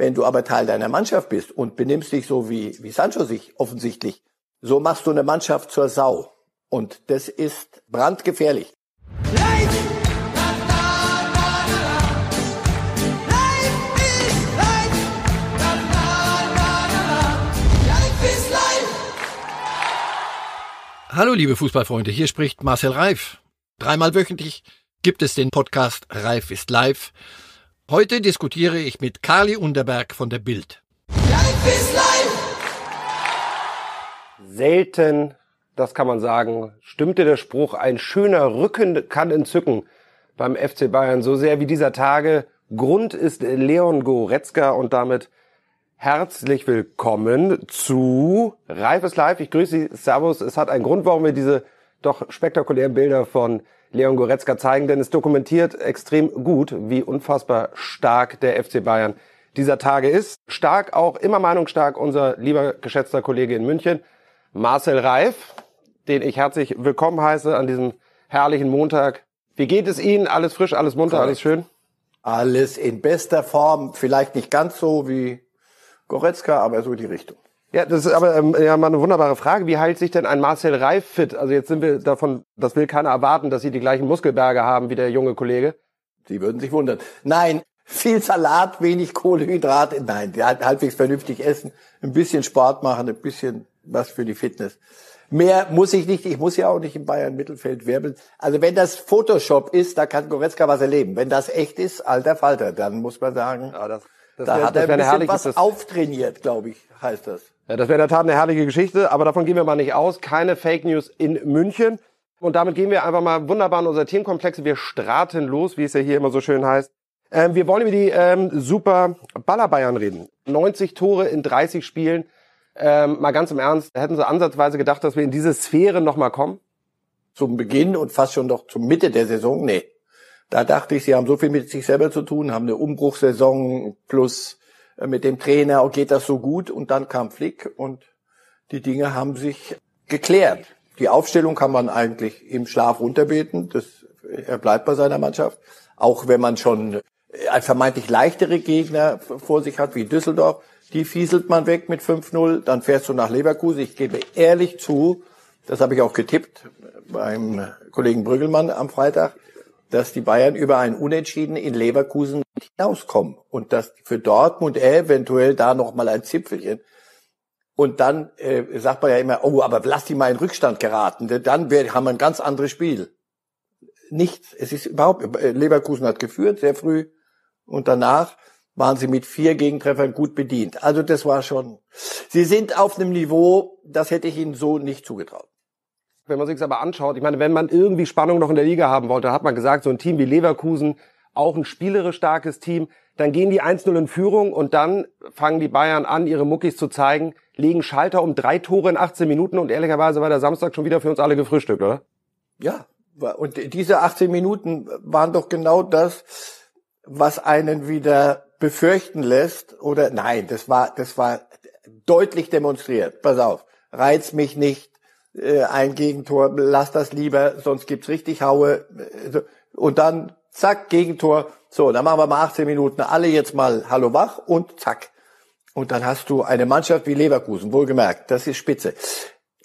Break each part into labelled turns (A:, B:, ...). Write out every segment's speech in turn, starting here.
A: Wenn du aber Teil deiner Mannschaft bist und benimmst dich so wie, wie Sancho sich offensichtlich, so machst du eine Mannschaft zur Sau. Und das ist brandgefährlich.
B: Hallo liebe Fußballfreunde, hier spricht Marcel Reif. Dreimal wöchentlich gibt es den Podcast Reif ist live. Heute diskutiere ich mit Carly Unterberg von der Bild. Reif ist live!
C: Selten, das kann man sagen, stimmte der Spruch, ein schöner Rücken kann entzücken beim FC Bayern so sehr wie dieser Tage. Grund ist Leon Goretzka und damit Herzlich willkommen zu Reifes Live. Ich grüße Sie. Servus. Es hat einen Grund, warum wir diese doch spektakulären Bilder von Leon Goretzka zeigen, denn es dokumentiert extrem gut, wie unfassbar stark der FC Bayern dieser Tage ist. Stark auch, immer meinungsstark, unser lieber geschätzter Kollege in München, Marcel Reif, den ich herzlich willkommen heiße an diesem herrlichen Montag. Wie geht es Ihnen? Alles frisch, alles munter, alles schön?
A: Alles in bester Form, vielleicht nicht ganz so wie Goretzka, aber so die Richtung.
C: Ja, das ist aber ähm, ja mal eine wunderbare Frage. Wie heilt sich denn ein Marcel Reif fit? Also jetzt sind wir davon, das will keiner erwarten, dass sie die gleichen Muskelberge haben wie der junge Kollege.
A: Sie würden sich wundern. Nein, viel Salat, wenig Kohlenhydrate. Nein, halbwegs vernünftig essen, ein bisschen Sport machen, ein bisschen was für die Fitness. Mehr muss ich nicht, ich muss ja auch nicht im Bayern Mittelfeld wirbeln. Also wenn das Photoshop ist, da kann Goretzka was erleben. Wenn das echt ist, alter Falter, dann muss man sagen, ja, das das da wär, hat er ein bisschen was das, auftrainiert, glaube ich, heißt das.
C: Ja, das wäre in der Tat eine herrliche Geschichte, aber davon gehen wir mal nicht aus. Keine Fake News in München. Und damit gehen wir einfach mal wunderbar in unser Teamkomplexe. Wir straten los, wie es ja hier immer so schön heißt. Ähm, wir wollen über die ähm, super Baller Bayern reden. 90 Tore in 30 Spielen. Ähm, mal ganz im Ernst, hätten Sie ansatzweise gedacht, dass wir in diese Sphäre nochmal kommen?
A: Zum Beginn und fast schon doch zur Mitte der Saison? Nee. Da dachte ich, sie haben so viel mit sich selber zu tun, haben eine Umbruchssaison plus äh, mit dem Trainer, oh, geht das so gut? Und dann kam Flick und die Dinge haben sich geklärt. Die Aufstellung kann man eigentlich im Schlaf runterbeten. Das, er bleibt bei seiner Mannschaft. Auch wenn man schon ein vermeintlich leichtere Gegner vor sich hat, wie Düsseldorf, die fieselt man weg mit 5-0. Dann fährst du nach Leverkusen. Ich gebe ehrlich zu, das habe ich auch getippt beim Kollegen Brüggelmann am Freitag dass die Bayern über ein Unentschieden in Leverkusen hinauskommen und dass für Dortmund eventuell da noch mal ein Zipfelchen und dann äh, sagt man ja immer, oh, aber lass die mal in Rückstand geraten, dann wär, haben wir ein ganz anderes Spiel. Nichts, es ist überhaupt, äh, Leverkusen hat geführt sehr früh und danach waren sie mit vier Gegentreffern gut bedient. Also das war schon, sie sind auf einem Niveau, das hätte ich ihnen so nicht zugetraut.
C: Wenn man sich aber anschaut, ich meine, wenn man irgendwie Spannung noch in der Liga haben wollte, hat man gesagt, so ein Team wie Leverkusen, auch ein spielerisch starkes Team, dann gehen die 1-0 in Führung und dann fangen die Bayern an, ihre Muckis zu zeigen, legen Schalter um drei Tore in 18 Minuten und ehrlicherweise war der Samstag schon wieder für uns alle gefrühstückt, oder?
A: Ja, und diese 18 Minuten waren doch genau das, was einen wieder befürchten lässt oder nein, das war, das war deutlich demonstriert. Pass auf, reiz mich nicht, äh, ein Gegentor, lass das lieber, sonst gibt's richtig Haue. Und dann, zack, Gegentor. So, dann machen wir mal 18 Minuten alle jetzt mal Hallo wach und zack. Und dann hast du eine Mannschaft wie Leverkusen, wohlgemerkt, das ist spitze.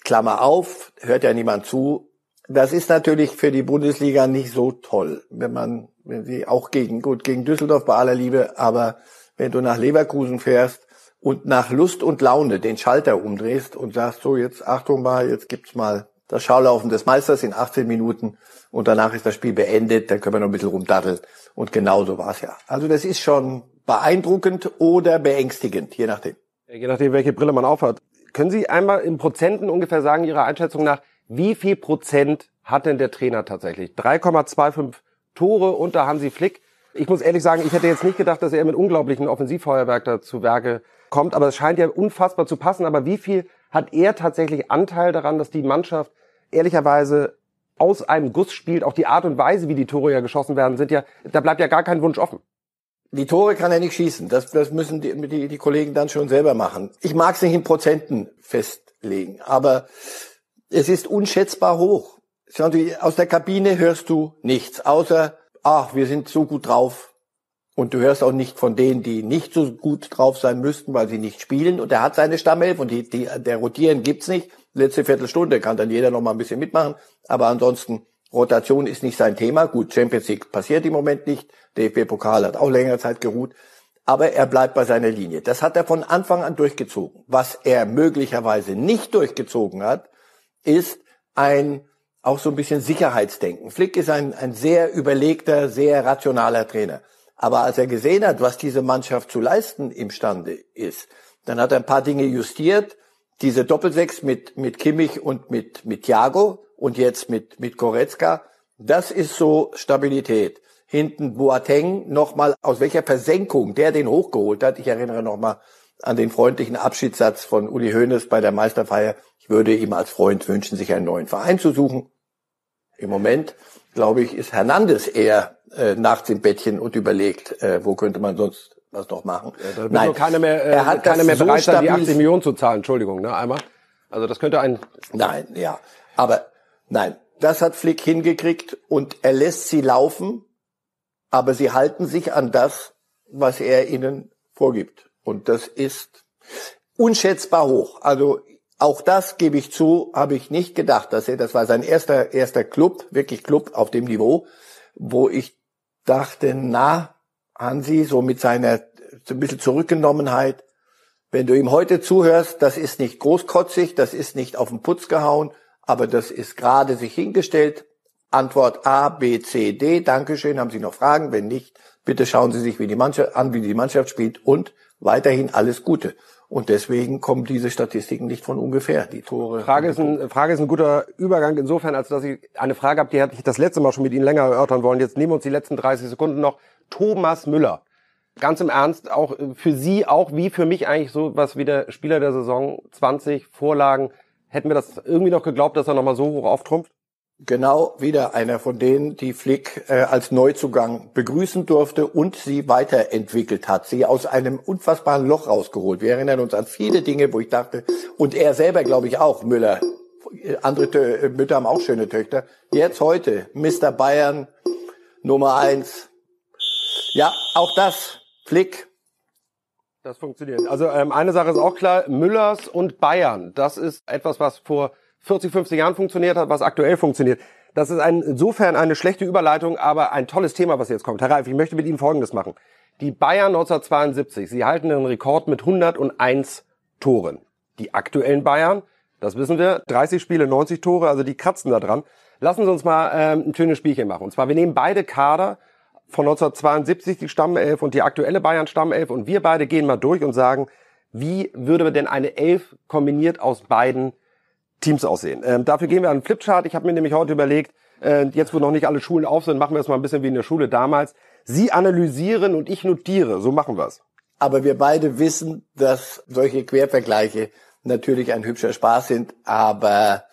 A: Klammer auf, hört ja niemand zu. Das ist natürlich für die Bundesliga nicht so toll, wenn man, wenn sie auch gegen, gut, gegen Düsseldorf bei aller Liebe, aber wenn du nach Leverkusen fährst, und nach Lust und Laune den Schalter umdrehst und sagst, so jetzt Achtung mal, jetzt gibt's mal das Schaulaufen des Meisters in 18 Minuten und danach ist das Spiel beendet, dann können wir noch ein bisschen rumdaddeln. Und genau so war's ja. Also das ist schon beeindruckend oder beängstigend, je nachdem.
C: Je nachdem, welche Brille man aufhat. Können Sie einmal in Prozenten ungefähr sagen, Ihrer Einschätzung nach, wie viel Prozent hat denn der Trainer tatsächlich? 3,25 Tore unter Hansi Flick. Ich muss ehrlich sagen, ich hätte jetzt nicht gedacht, dass er mit unglaublichen Offensivfeuerwerk da zu Werke kommt, aber es scheint ja unfassbar zu passen. Aber wie viel hat er tatsächlich Anteil daran, dass die Mannschaft ehrlicherweise aus einem Guss spielt? Auch die Art und Weise, wie die Tore ja geschossen werden, sind ja, da bleibt ja gar kein Wunsch offen.
A: Die Tore kann er nicht schießen. Das, das müssen die, die, die Kollegen dann schon selber machen. Ich mag es nicht in Prozenten festlegen, aber es ist unschätzbar hoch. Aus der Kabine hörst du nichts, außer, ach, wir sind so gut drauf. Und du hörst auch nicht von denen, die nicht so gut drauf sein müssten, weil sie nicht spielen. Und er hat seine Stammelf und die, die, der Rotieren gibt's nicht. Letzte Viertelstunde kann dann jeder noch mal ein bisschen mitmachen. Aber ansonsten, Rotation ist nicht sein Thema. Gut, Champions League passiert im Moment nicht. DFB-Pokal hat auch längere Zeit geruht. Aber er bleibt bei seiner Linie. Das hat er von Anfang an durchgezogen. Was er möglicherweise nicht durchgezogen hat, ist ein auch so ein bisschen Sicherheitsdenken. Flick ist ein, ein sehr überlegter, sehr rationaler Trainer. Aber als er gesehen hat, was diese Mannschaft zu leisten imstande ist, dann hat er ein paar Dinge justiert. Diese Doppelsechs mit, mit Kimmich und mit, mit Thiago und jetzt mit, mit Goretzka, das ist so Stabilität. Hinten Boateng nochmal, aus welcher Versenkung der den hochgeholt hat. Ich erinnere nochmal an den freundlichen Abschiedssatz von Uli Hoeneß bei der Meisterfeier. Ich würde ihm als Freund wünschen, sich einen neuen Verein zu suchen. Im Moment, glaube ich, ist Hernandez eher äh, nachts im Bettchen und überlegt, äh, wo könnte man sonst was noch machen.
C: Ja, Nein, nur keiner mehr, äh, er hat keiner mehr bereit so sein, die 80 Millionen zu zahlen. Entschuldigung, ne, einmal. Also das könnte ein...
A: Nein, ja. Aber nein, das hat Flick hingekriegt und er lässt sie laufen, aber sie halten sich an das, was er ihnen vorgibt. Und das ist unschätzbar hoch. Also auch das gebe ich zu, habe ich nicht gedacht, dass er, das war sein erster, erster Club, wirklich Club auf dem Niveau, wo ich dachte, na, Hansi, so mit seiner so ein bisschen Zurückgenommenheit, wenn du ihm heute zuhörst, das ist nicht großkotzig, das ist nicht auf den Putz gehauen, aber das ist gerade sich hingestellt. Antwort A, B, C, D. Dankeschön. Haben Sie noch Fragen? Wenn nicht, bitte schauen Sie sich wie die Mannschaft an, wie die Mannschaft spielt und weiterhin alles Gute. Und deswegen kommen diese Statistiken nicht von ungefähr, die Tore.
C: Frage ist ein, Frage ist ein guter Übergang insofern, als dass ich eine Frage habe, die hatte ich das letzte Mal schon mit Ihnen länger erörtern wollen. Jetzt nehmen wir uns die letzten 30 Sekunden noch. Thomas Müller. Ganz im Ernst, auch für Sie, auch wie für mich eigentlich so was wie der Spieler der Saison 20 Vorlagen. Hätten wir das irgendwie noch geglaubt, dass er nochmal so hoch auftrumpft?
A: Genau wieder einer von denen, die Flick äh, als Neuzugang begrüßen durfte und sie weiterentwickelt hat, sie aus einem unfassbaren Loch rausgeholt. Wir erinnern uns an viele Dinge, wo ich dachte, und er selber, glaube ich, auch, Müller, andere Tö äh, Mütter haben auch schöne Töchter. Jetzt heute, Mr. Bayern, Nummer eins. Ja, auch das, Flick.
C: Das funktioniert. Also ähm, eine Sache ist auch klar, Müllers und Bayern, das ist etwas, was vor 40, 50 Jahren funktioniert hat, was aktuell funktioniert. Das ist ein, insofern eine schlechte Überleitung, aber ein tolles Thema, was jetzt kommt. Herr Reif, ich möchte mit Ihnen Folgendes machen. Die Bayern 1972, sie halten den Rekord mit 101 Toren. Die aktuellen Bayern, das wissen wir, 30 Spiele, 90 Tore, also die kratzen da dran. Lassen Sie uns mal ähm, ein schönes Spielchen machen. Und zwar, wir nehmen beide Kader von 1972, die Stammelf und die aktuelle Bayern Stammelf und wir beide gehen mal durch und sagen, wie würde denn eine Elf kombiniert aus beiden Teams aussehen. Ähm, dafür gehen wir an den Flipchart. Ich habe mir nämlich heute überlegt, äh, jetzt wo noch nicht alle Schulen auf sind, machen wir es mal ein bisschen wie in der Schule damals. Sie analysieren und ich notiere. So machen wir's.
A: Aber wir beide wissen, dass solche Quervergleiche natürlich ein hübscher Spaß sind, aber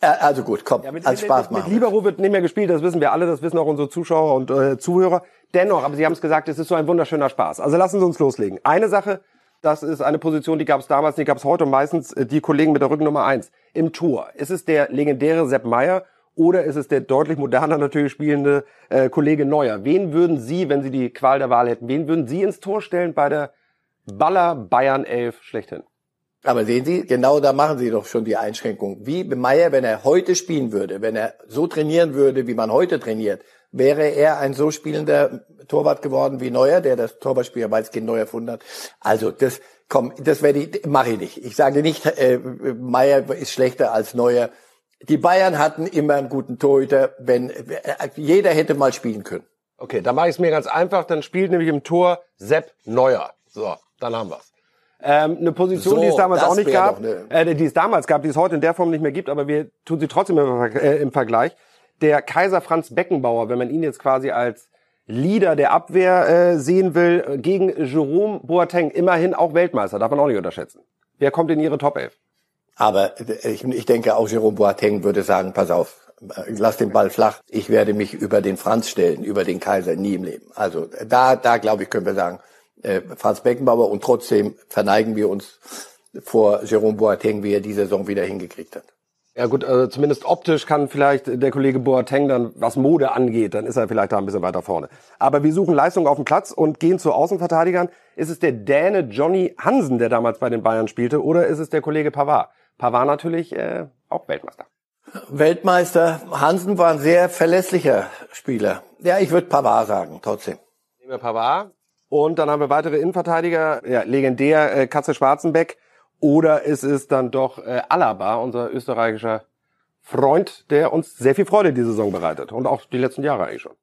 A: äh, also gut, komm, ja, mit, als Spaß machen.
C: Mit Libero wird nicht mehr gespielt, das wissen wir alle, das wissen auch unsere Zuschauer und äh, Zuhörer. Dennoch, aber Sie haben es gesagt, es ist so ein wunderschöner Spaß. Also lassen Sie uns loslegen. Eine Sache, das ist eine Position, die gab es damals, die gab es heute und meistens äh, die Kollegen mit der Rückennummer eins Im Tor, ist es der legendäre Sepp Meier oder ist es der deutlich moderner natürlich spielende äh, Kollege Neuer? Wen würden Sie, wenn Sie die Qual der Wahl hätten, wen würden Sie ins Tor stellen bei der Baller Bayern 11 schlechthin?
A: Aber sehen Sie, genau da machen Sie doch schon die Einschränkung. Wie Meier, wenn er heute spielen würde, wenn er so trainieren würde, wie man heute trainiert, wäre er ein so spielender Torwart geworden wie Neuer, der das Torwartspiel weitgehend neu erfunden hat. Also das, komm, das werde ich, mache ich nicht. Ich sage nicht, äh, Meier ist schlechter als Neuer. Die Bayern hatten immer einen guten Torhüter, wenn äh, jeder hätte mal spielen können.
C: Okay, dann mache ich es mir ganz einfach. Dann spielt nämlich im Tor Sepp Neuer. So, dann haben wir's. Ähm, eine Position, so, die es damals auch nicht gab, äh, die es damals gab, die es heute in der Form nicht mehr gibt, aber wir tun sie trotzdem im, äh, im Vergleich der Kaiser Franz Beckenbauer, wenn man ihn jetzt quasi als Leader der Abwehr äh, sehen will, gegen Jerome Boateng, immerhin auch Weltmeister, darf man auch nicht unterschätzen. Wer kommt in Ihre Top 11?
A: Aber ich, ich denke, auch Jerome Boateng würde sagen, pass auf, lass den Ball flach. Ich werde mich über den Franz stellen, über den Kaiser nie im Leben. Also da, da glaube ich, können wir sagen, äh, Franz Beckenbauer und trotzdem verneigen wir uns vor Jerome Boateng, wie er die Saison wieder hingekriegt hat.
C: Ja gut, also zumindest optisch kann vielleicht der Kollege Boateng dann, was Mode angeht, dann ist er vielleicht da ein bisschen weiter vorne. Aber wir suchen Leistung auf dem Platz und gehen zu Außenverteidigern. Ist es der Däne Johnny Hansen, der damals bei den Bayern spielte, oder ist es der Kollege Pavard? Pavard natürlich äh, auch Weltmeister.
A: Weltmeister Hansen war ein sehr verlässlicher Spieler. Ja, ich würde Pavard sagen, trotzdem.
C: Nehmen wir Pavard. Und dann haben wir weitere Innenverteidiger, ja, legendär äh, Katze Schwarzenbeck. Oder ist es dann doch äh, Alaba, unser österreichischer Freund, der uns sehr viel Freude diese Saison bereitet. Und auch die letzten Jahre eigentlich schon.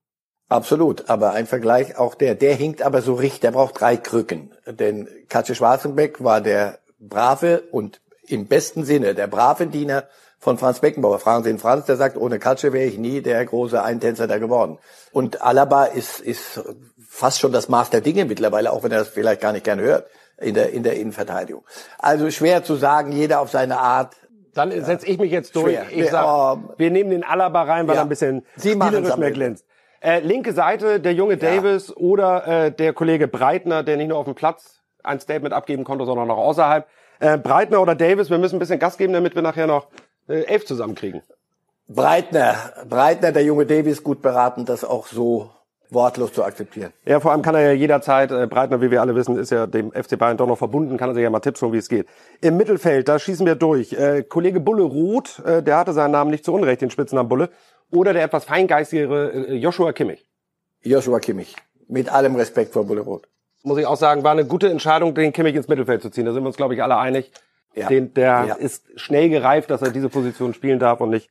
A: Absolut, aber ein Vergleich auch der, der hinkt aber so richtig, der braucht drei Krücken. Denn Katze Schwarzenbeck war der brave und im besten Sinne der brave Diener von Franz Beckenbauer. Fragen Sie ihn Franz, der sagt, ohne Katze wäre ich nie der große Eintänzer da geworden. Und Alaba ist, ist fast schon das Maß der Dinge mittlerweile, auch wenn er das vielleicht gar nicht gern hört in der, in der Innenverteidigung. Also schwer zu sagen, jeder auf seine Art.
C: Dann ja. setze ich mich jetzt durch. Schwer. Ich sag, oh, wir nehmen den Alaba rein, weil ja. er ein bisschen
A: Sie spielerisch
C: mehr glänzt. Äh, linke Seite, der junge Davis ja. oder äh, der Kollege Breitner, der nicht nur auf dem Platz ein Statement abgeben konnte, sondern auch außerhalb. Äh, Breitner oder Davis, wir müssen ein bisschen Gas geben, damit wir nachher noch äh, elf zusammenkriegen.
A: Breitner, Breitner, der junge Davis, gut beraten, das auch so wortlos zu akzeptieren.
C: Ja, vor allem kann er ja jederzeit, äh, Breitner, wie wir alle wissen, ist ja dem FC Bayern doch noch verbunden, kann er sich ja mal Tipps holen, wie es geht. Im Mittelfeld, da schießen wir durch. Äh, Kollege Bulle Roth, äh, der hatte seinen Namen nicht zu Unrecht, den Spitznamen Bulle. Oder der etwas feingeistigere äh, Joshua Kimmich.
A: Joshua Kimmich. Mit allem Respekt vor Bulle Roth.
C: Muss ich auch sagen, war eine gute Entscheidung, den Kimmich ins Mittelfeld zu ziehen. Da sind wir uns, glaube ich, alle einig. Ja. Den, der ja. ist schnell gereift, dass er diese Position spielen darf und nicht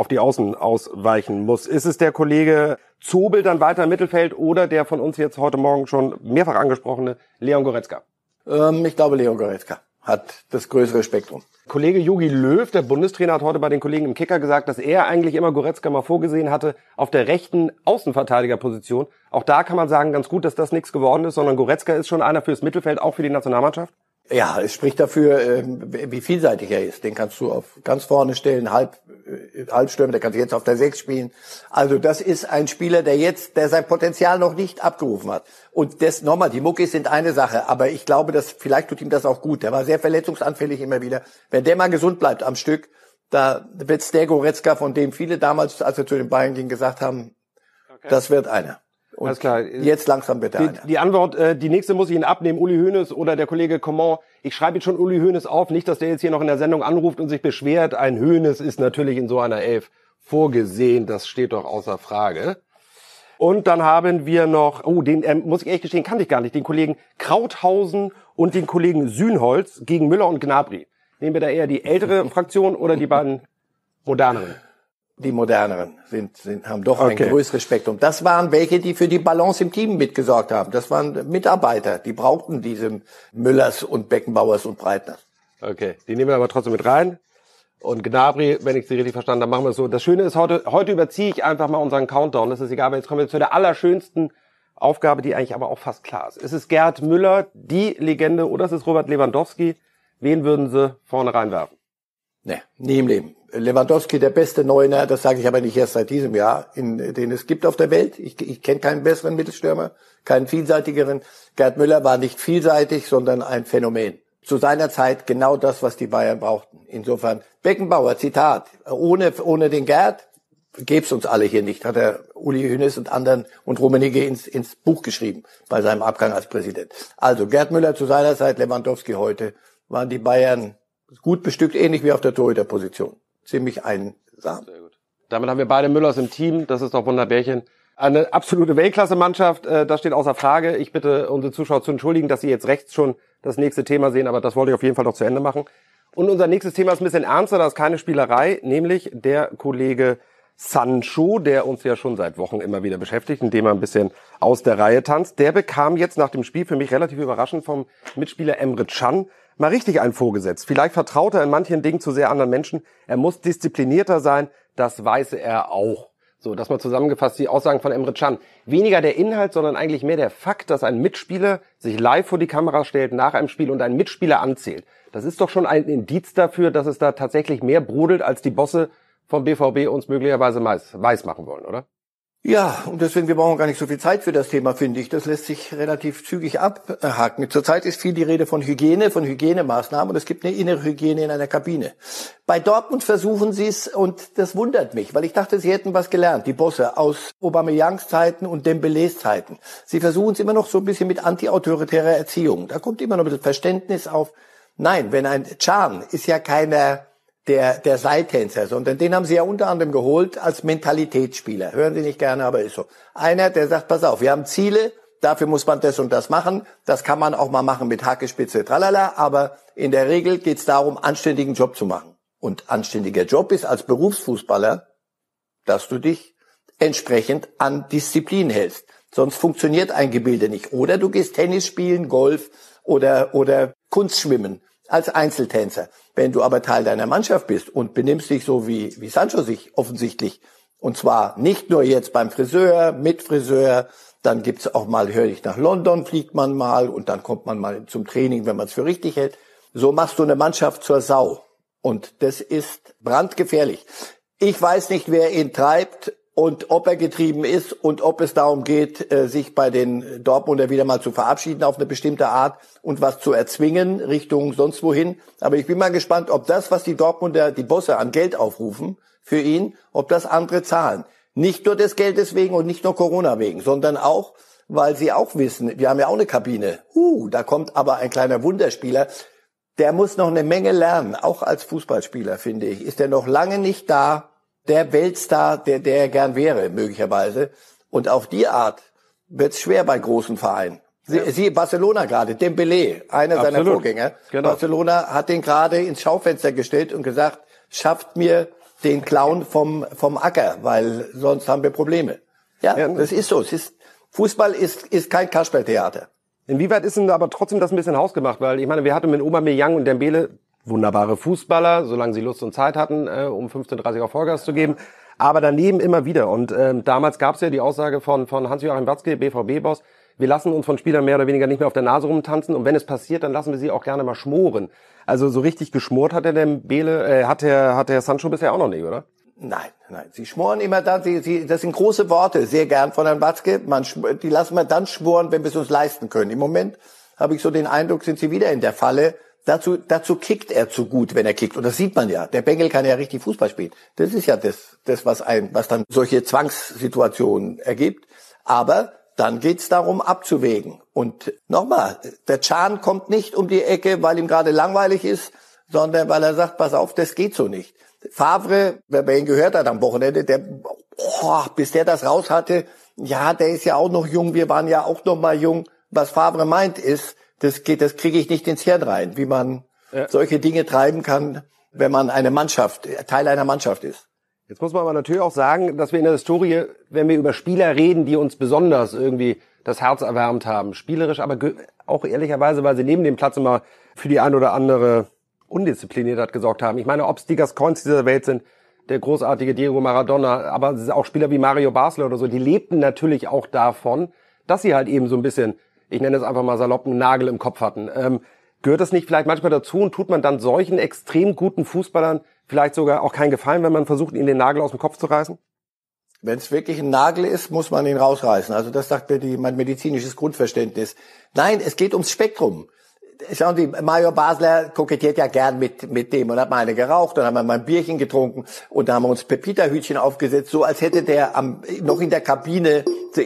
C: auf die Außen ausweichen muss. Ist es der Kollege Zobel dann weiter im Mittelfeld oder der von uns jetzt heute Morgen schon mehrfach angesprochene Leon Goretzka?
A: Ähm, ich glaube Leon Goretzka hat das größere Spektrum.
C: Kollege Jogi Löw, der Bundestrainer, hat heute bei den Kollegen im Kicker gesagt, dass er eigentlich immer Goretzka mal vorgesehen hatte auf der rechten Außenverteidigerposition. Auch da kann man sagen, ganz gut, dass das nichts geworden ist, sondern Goretzka ist schon einer fürs Mittelfeld, auch für die Nationalmannschaft.
A: Ja, es spricht dafür, ähm, wie vielseitig er ist. Den kannst du auf ganz vorne stellen, halb, äh, Halbstürmer, der kann jetzt auf der Sechs spielen. Also das ist ein Spieler, der jetzt, der sein Potenzial noch nicht abgerufen hat. Und das nochmal, die Muckis sind eine Sache, aber ich glaube, dass vielleicht tut ihm das auch gut. Der war sehr verletzungsanfällig immer wieder. Wenn der mal gesund bleibt am Stück, da wird's der Goretzka, von dem viele damals, als er zu den Bayern ging, gesagt haben, okay. das wird einer.
C: Und Alles klar.
A: Jetzt langsam bitte.
C: Die, die, Antwort, äh, die nächste muss ich Ihnen abnehmen. Uli Hoeneß oder der Kollege Coman. Ich schreibe jetzt schon Uli Hoeneß auf. Nicht, dass der jetzt hier noch in der Sendung anruft und sich beschwert. Ein Hoeneß ist natürlich in so einer Elf vorgesehen. Das steht doch außer Frage. Und dann haben wir noch, oh, den äh, muss ich ehrlich gestehen, kannte ich gar nicht, den Kollegen Krauthausen und den Kollegen Sühnholz gegen Müller und Gnabry. Nehmen wir da eher die ältere Fraktion oder die beiden moderneren?
A: Die moderneren sind, sind haben doch okay. ein größeres Spektrum. Das waren welche, die für die Balance im Team mitgesorgt haben. Das waren Mitarbeiter, die brauchten diese Müllers und Beckenbauers und Breitners.
C: Okay, die nehmen wir aber trotzdem mit rein. Und Gnabry, wenn ich Sie richtig verstanden habe, machen wir es so. Das Schöne ist, heute, heute überziehe ich einfach mal unseren Countdown. Das ist egal, aber jetzt kommen wir zu der allerschönsten Aufgabe, die eigentlich aber auch fast klar ist. Ist es Gerd Müller, die Legende, oder ist es Robert Lewandowski? Wen würden Sie vorne reinwerfen?
A: Nee, nie im Leben. Lewandowski der beste Neuner, das sage ich aber nicht erst seit diesem Jahr, in, den es gibt auf der Welt. Ich, ich kenne keinen besseren Mittelstürmer, keinen vielseitigeren. Gerd Müller war nicht vielseitig, sondern ein Phänomen. Zu seiner Zeit genau das, was die Bayern brauchten. Insofern, Beckenbauer, Zitat, ohne, ohne den Gerd gäb's uns alle hier nicht, hat er Uli Hünes und anderen und Rummenigge ins, ins Buch geschrieben bei seinem Abgang als Präsident. Also Gerd Müller zu seiner Zeit, Lewandowski heute, waren die Bayern gut bestückt, ähnlich wie auf der Torhüterposition ziemlich einsam. Sehr gut.
C: Damit haben wir beide Müllers im Team. Das ist doch Wunderbärchen. Eine absolute Weltklasse-Mannschaft, äh, das steht außer Frage. Ich bitte unsere Zuschauer zu entschuldigen, dass sie jetzt rechts schon das nächste Thema sehen, aber das wollte ich auf jeden Fall noch zu Ende machen. Und unser nächstes Thema ist ein bisschen ernster, das ist keine Spielerei, nämlich der Kollege Sancho, der uns ja schon seit Wochen immer wieder beschäftigt, indem er ein bisschen aus der Reihe tanzt. Der bekam jetzt nach dem Spiel für mich relativ überraschend vom Mitspieler Emre Can mal richtig einen vorgesetzt. Vielleicht vertraut er in manchen Dingen zu sehr anderen Menschen. Er muss disziplinierter sein. Das weiß er auch. So, das mal zusammengefasst die Aussagen von Emre Can. Weniger der Inhalt, sondern eigentlich mehr der Fakt, dass ein Mitspieler sich live vor die Kamera stellt nach einem Spiel und einen Mitspieler anzählt. Das ist doch schon ein Indiz dafür, dass es da tatsächlich mehr brodelt, als die Bosse vom BVB uns möglicherweise weiß machen wollen, oder?
A: Ja, und deswegen, wir brauchen gar nicht so viel Zeit für das Thema, finde ich. Das lässt sich relativ zügig abhaken. Zurzeit ist viel die Rede von Hygiene, von Hygienemaßnahmen und es gibt eine innere Hygiene in einer Kabine. Bei Dortmund versuchen sie es und das wundert mich, weil ich dachte, sie hätten was gelernt, die Bosse aus Aubameyangs Zeiten und Dembélés Zeiten. Sie versuchen es immer noch so ein bisschen mit antiautoritärer Erziehung. Da kommt immer noch ein bisschen Verständnis auf. Nein, wenn ein Chan ist ja keiner der, der Seiltänzer, sondern den haben sie ja unter anderem geholt als Mentalitätsspieler. Hören Sie nicht gerne, aber ist so. Einer, der sagt, pass auf, wir haben Ziele, dafür muss man das und das machen. Das kann man auch mal machen mit Hackespitze, tralala, aber in der Regel geht es darum, anständigen Job zu machen. Und anständiger Job ist als Berufsfußballer, dass du dich entsprechend an Disziplin hältst. Sonst funktioniert ein Gebilde nicht. Oder du gehst Tennis spielen, Golf oder, oder Kunstschwimmen als Einzeltänzer. Wenn du aber Teil deiner Mannschaft bist und benimmst dich so wie, wie Sancho sich offensichtlich, und zwar nicht nur jetzt beim Friseur, mit Friseur, dann gibt's auch mal, höre ich nach London, fliegt man mal und dann kommt man mal zum Training, wenn man es für richtig hält. So machst du eine Mannschaft zur Sau. Und das ist brandgefährlich. Ich weiß nicht, wer ihn treibt und ob er getrieben ist und ob es darum geht, äh, sich bei den Dortmunder wieder mal zu verabschieden auf eine bestimmte Art und was zu erzwingen Richtung sonst wohin. Aber ich bin mal gespannt, ob das, was die Dortmunder, die Bosse an Geld aufrufen für ihn, ob das andere zahlen. Nicht nur des Geldes wegen und nicht nur Corona wegen, sondern auch, weil sie auch wissen, wir haben ja auch eine Kabine. Uh, da kommt aber ein kleiner Wunderspieler. Der muss noch eine Menge lernen, auch als Fußballspieler, finde ich. Ist er noch lange nicht da, der Weltstar, der, der er gern wäre, möglicherweise. Und auf die Art wird es schwer bei großen Vereinen. Sie. Sie Barcelona gerade, Dembele, einer Absolut. seiner Vorgänger. Genau. Barcelona hat den gerade ins Schaufenster gestellt und gesagt, schafft mir den Clown vom, vom Acker, weil sonst haben wir Probleme. Ja, ja. das ist so. Es ist, Fußball ist, ist kein Kasperltheater.
C: Inwieweit ist denn aber trotzdem das ein bisschen hausgemacht? Weil ich meine, wir hatten mit Aubameyang und Dembele wunderbare Fußballer, solange sie Lust und Zeit hatten, äh, um 15.30 Uhr Vollgas zu geben. Aber daneben immer wieder. Und ähm, damals gab es ja die Aussage von, von Hans-Joachim Watzke, BVB-Boss, wir lassen uns von Spielern mehr oder weniger nicht mehr auf der Nase rumtanzen und wenn es passiert, dann lassen wir sie auch gerne mal schmoren. Also so richtig geschmort hat der Bele, äh, hat der, hat der Sancho bisher auch noch nicht, oder?
A: Nein, nein. Sie schmoren immer dann, sie, sie, das sind große Worte, sehr gern von Herrn Watzke. Man, die lassen wir dann schmoren, wenn wir es uns leisten können. Im Moment habe ich so den Eindruck, sind sie wieder in der Falle, Dazu, dazu kickt er zu gut, wenn er kickt. Und das sieht man ja. Der Bengel kann ja richtig Fußball spielen. Das ist ja das, das was, ein, was dann solche Zwangssituationen ergibt. Aber dann geht's darum, abzuwägen. Und nochmal, der Chan kommt nicht um die Ecke, weil ihm gerade langweilig ist, sondern weil er sagt, pass auf, das geht so nicht. Favre, wer bei ihn gehört hat am Wochenende, der, oh, bis der das raus hatte, ja, der ist ja auch noch jung, wir waren ja auch noch mal jung. Was Favre meint ist, das geht, das kriege ich nicht ins Hirn rein, wie man ja. solche Dinge treiben kann, wenn man eine Mannschaft, Teil einer Mannschaft ist.
C: Jetzt muss man aber natürlich auch sagen, dass wir in der Historie, wenn wir über Spieler reden, die uns besonders irgendwie das Herz erwärmt haben, spielerisch, aber auch ehrlicherweise, weil sie neben dem Platz immer für die ein oder andere Undiszipliniertheit gesorgt haben. Ich meine, ob es die Gascoins dieser Welt sind, der großartige Diego Maradona, aber auch Spieler wie Mario Basler oder so, die lebten natürlich auch davon, dass sie halt eben so ein bisschen ich nenne es einfach mal salopp, einen Nagel im Kopf hatten. Ähm, gehört das nicht vielleicht manchmal dazu und tut man dann solchen extrem guten Fußballern vielleicht sogar auch keinen Gefallen, wenn man versucht, ihnen den Nagel aus dem Kopf zu reißen?
A: Wenn es wirklich ein Nagel ist, muss man ihn rausreißen. Also das sagt mir die, mein medizinisches Grundverständnis. Nein, es geht ums Spektrum. Schauen Sie, Mario Basler kokettiert ja gern mit, mit dem und hat mal eine geraucht, dann haben wir mal ein Bierchen getrunken und dann haben wir uns Pepita-Hütchen aufgesetzt, so als hätte der am, noch in der Kabine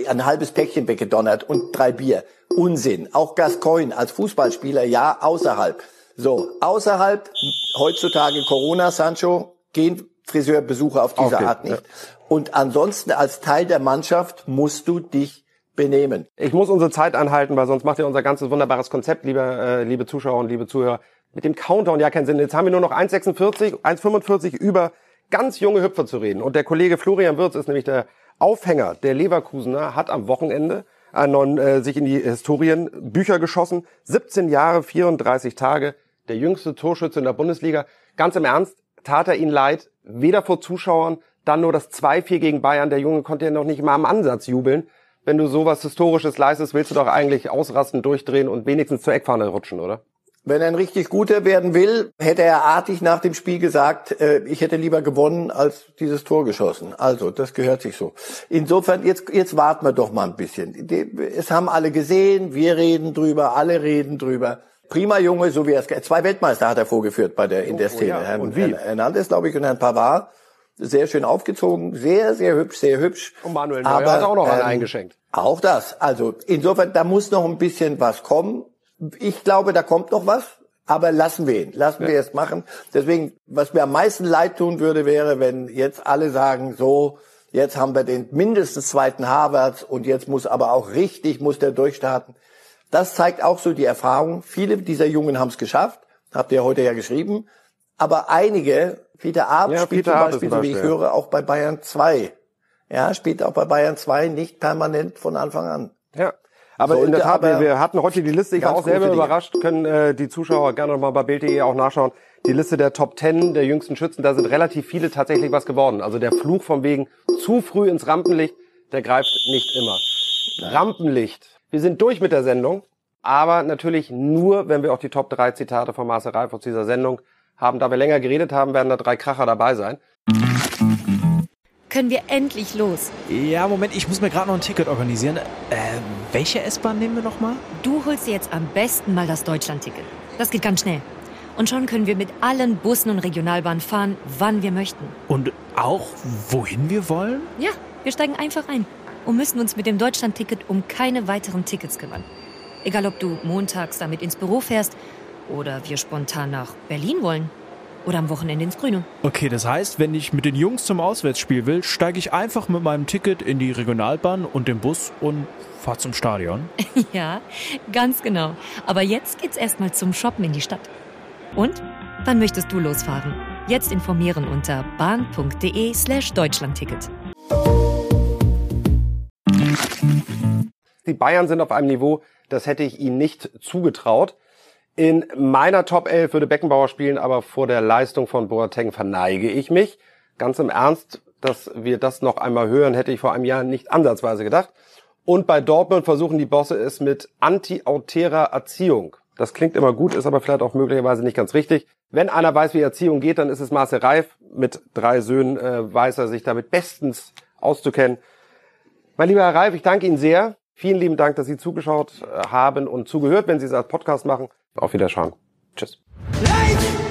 A: ein halbes Päckchen weggedonnert und drei Bier. Unsinn. Auch Gascoigne als Fußballspieler, ja, außerhalb. So, außerhalb, heutzutage Corona, Sancho, gehen Friseurbesuche auf diese okay, Art nicht. Ja. Und ansonsten als Teil der Mannschaft musst du dich benehmen.
C: Ich muss unsere Zeit anhalten, weil sonst macht ja unser ganzes wunderbares Konzept, liebe, äh, liebe Zuschauer und liebe Zuhörer, mit dem Countdown ja keinen Sinn. Jetzt haben wir nur noch 1,46, 1,45 über ganz junge Hüpfer zu reden. Und der Kollege Florian Wirz ist nämlich der Aufhänger der Leverkusener, hat am Wochenende einen, äh, sich in die Historienbücher geschossen. 17 Jahre, 34 Tage, der jüngste Torschütze in der Bundesliga. Ganz im Ernst, tat er ihn leid, weder vor Zuschauern, dann nur das 2-4 gegen Bayern. Der Junge konnte ja noch nicht mal am Ansatz jubeln. Wenn du sowas Historisches leistest, willst du doch eigentlich ausrasten, durchdrehen und wenigstens zur Eckfahne rutschen, oder?
A: Wenn er ein richtig guter werden will, hätte er artig nach dem Spiel gesagt, äh, ich hätte lieber gewonnen als dieses Tor geschossen. Also, das gehört sich so. Insofern, jetzt, jetzt warten wir doch mal ein bisschen. Es haben alle gesehen, wir reden drüber, alle reden drüber. Prima Junge, so wie er es, zwei Weltmeister hat er vorgeführt bei der, in der Szene. Oh, ja.
C: Und wie?
A: Herrn Hernandez, glaube ich, und Herrn Pavard. Sehr schön aufgezogen, sehr, sehr hübsch, sehr hübsch.
C: Und Manuel Neuer Aber, hat auch noch einen ähm, eingeschenkt.
A: Auch das. Also, insofern, da muss noch ein bisschen was kommen. Ich glaube, da kommt noch was. Aber lassen wir ihn, lassen ja. wir es machen. Deswegen, was mir am meisten leid tun würde, wäre, wenn jetzt alle sagen, so, jetzt haben wir den mindestens zweiten Harvards und jetzt muss aber auch richtig, muss der durchstarten. Das zeigt auch so die Erfahrung. Viele dieser Jungen haben es geschafft, habt ihr heute ja geschrieben. Aber einige, Peter Arp ja, spielt Peter zum Beispiel, so wie ich höre, auch bei Bayern 2. Ja, spielt auch bei Bayern 2 nicht permanent von Anfang an.
C: Ja. Aber Sollte in der Tat, wir, hatten heute die Liste, ich war auch selber überrascht, können äh, die Zuschauer gerne nochmal bei Bild.de auch nachschauen. Die Liste der Top Ten der jüngsten Schützen, da sind relativ viele tatsächlich was geworden. Also der Fluch von wegen zu früh ins Rampenlicht, der greift nicht immer. Rampenlicht. Wir sind durch mit der Sendung, aber natürlich nur, wenn wir auch die Top 3 Zitate von Marcel Reif aus dieser Sendung haben. Da wir länger geredet haben, werden da drei Kracher dabei sein
D: können wir endlich los.
E: Ja, Moment, ich muss mir gerade noch ein Ticket organisieren. Äh, welche S-Bahn nehmen wir nochmal?
D: Du holst dir jetzt am besten mal das Deutschland-Ticket. Das geht ganz schnell. Und schon können wir mit allen Bussen und Regionalbahnen fahren, wann wir möchten.
E: Und auch wohin wir wollen?
D: Ja, wir steigen einfach ein und müssen uns mit dem Deutschland-Ticket um keine weiteren Tickets kümmern. Egal, ob du montags damit ins Büro fährst oder wir spontan nach Berlin wollen. Oder am Wochenende ins Grüne.
E: Okay, das heißt, wenn ich mit den Jungs zum Auswärtsspiel will, steige ich einfach mit meinem Ticket in die Regionalbahn und den Bus und fahre zum Stadion.
D: ja, ganz genau. Aber jetzt geht's erstmal zum Shoppen in die Stadt. Und? Wann möchtest du losfahren? Jetzt informieren unter bahn.de slash Deutschlandticket.
C: Die Bayern sind auf einem Niveau, das hätte ich ihnen nicht zugetraut. In meiner Top 11 würde Beckenbauer spielen, aber vor der Leistung von Boateng verneige ich mich. Ganz im Ernst, dass wir das noch einmal hören, hätte ich vor einem Jahr nicht ansatzweise gedacht. Und bei Dortmund versuchen die Bosse es mit anti-autärer Erziehung. Das klingt immer gut, ist aber vielleicht auch möglicherweise nicht ganz richtig. Wenn einer weiß, wie Erziehung geht, dann ist es Marcel Reif. Mit drei Söhnen äh, weiß er sich damit bestens auszukennen. Mein lieber Herr Reif, ich danke Ihnen sehr. Vielen lieben Dank, dass Sie zugeschaut äh, haben und zugehört, wenn Sie es als Podcast machen. Auf Wiederschauen. Tschüss. Life!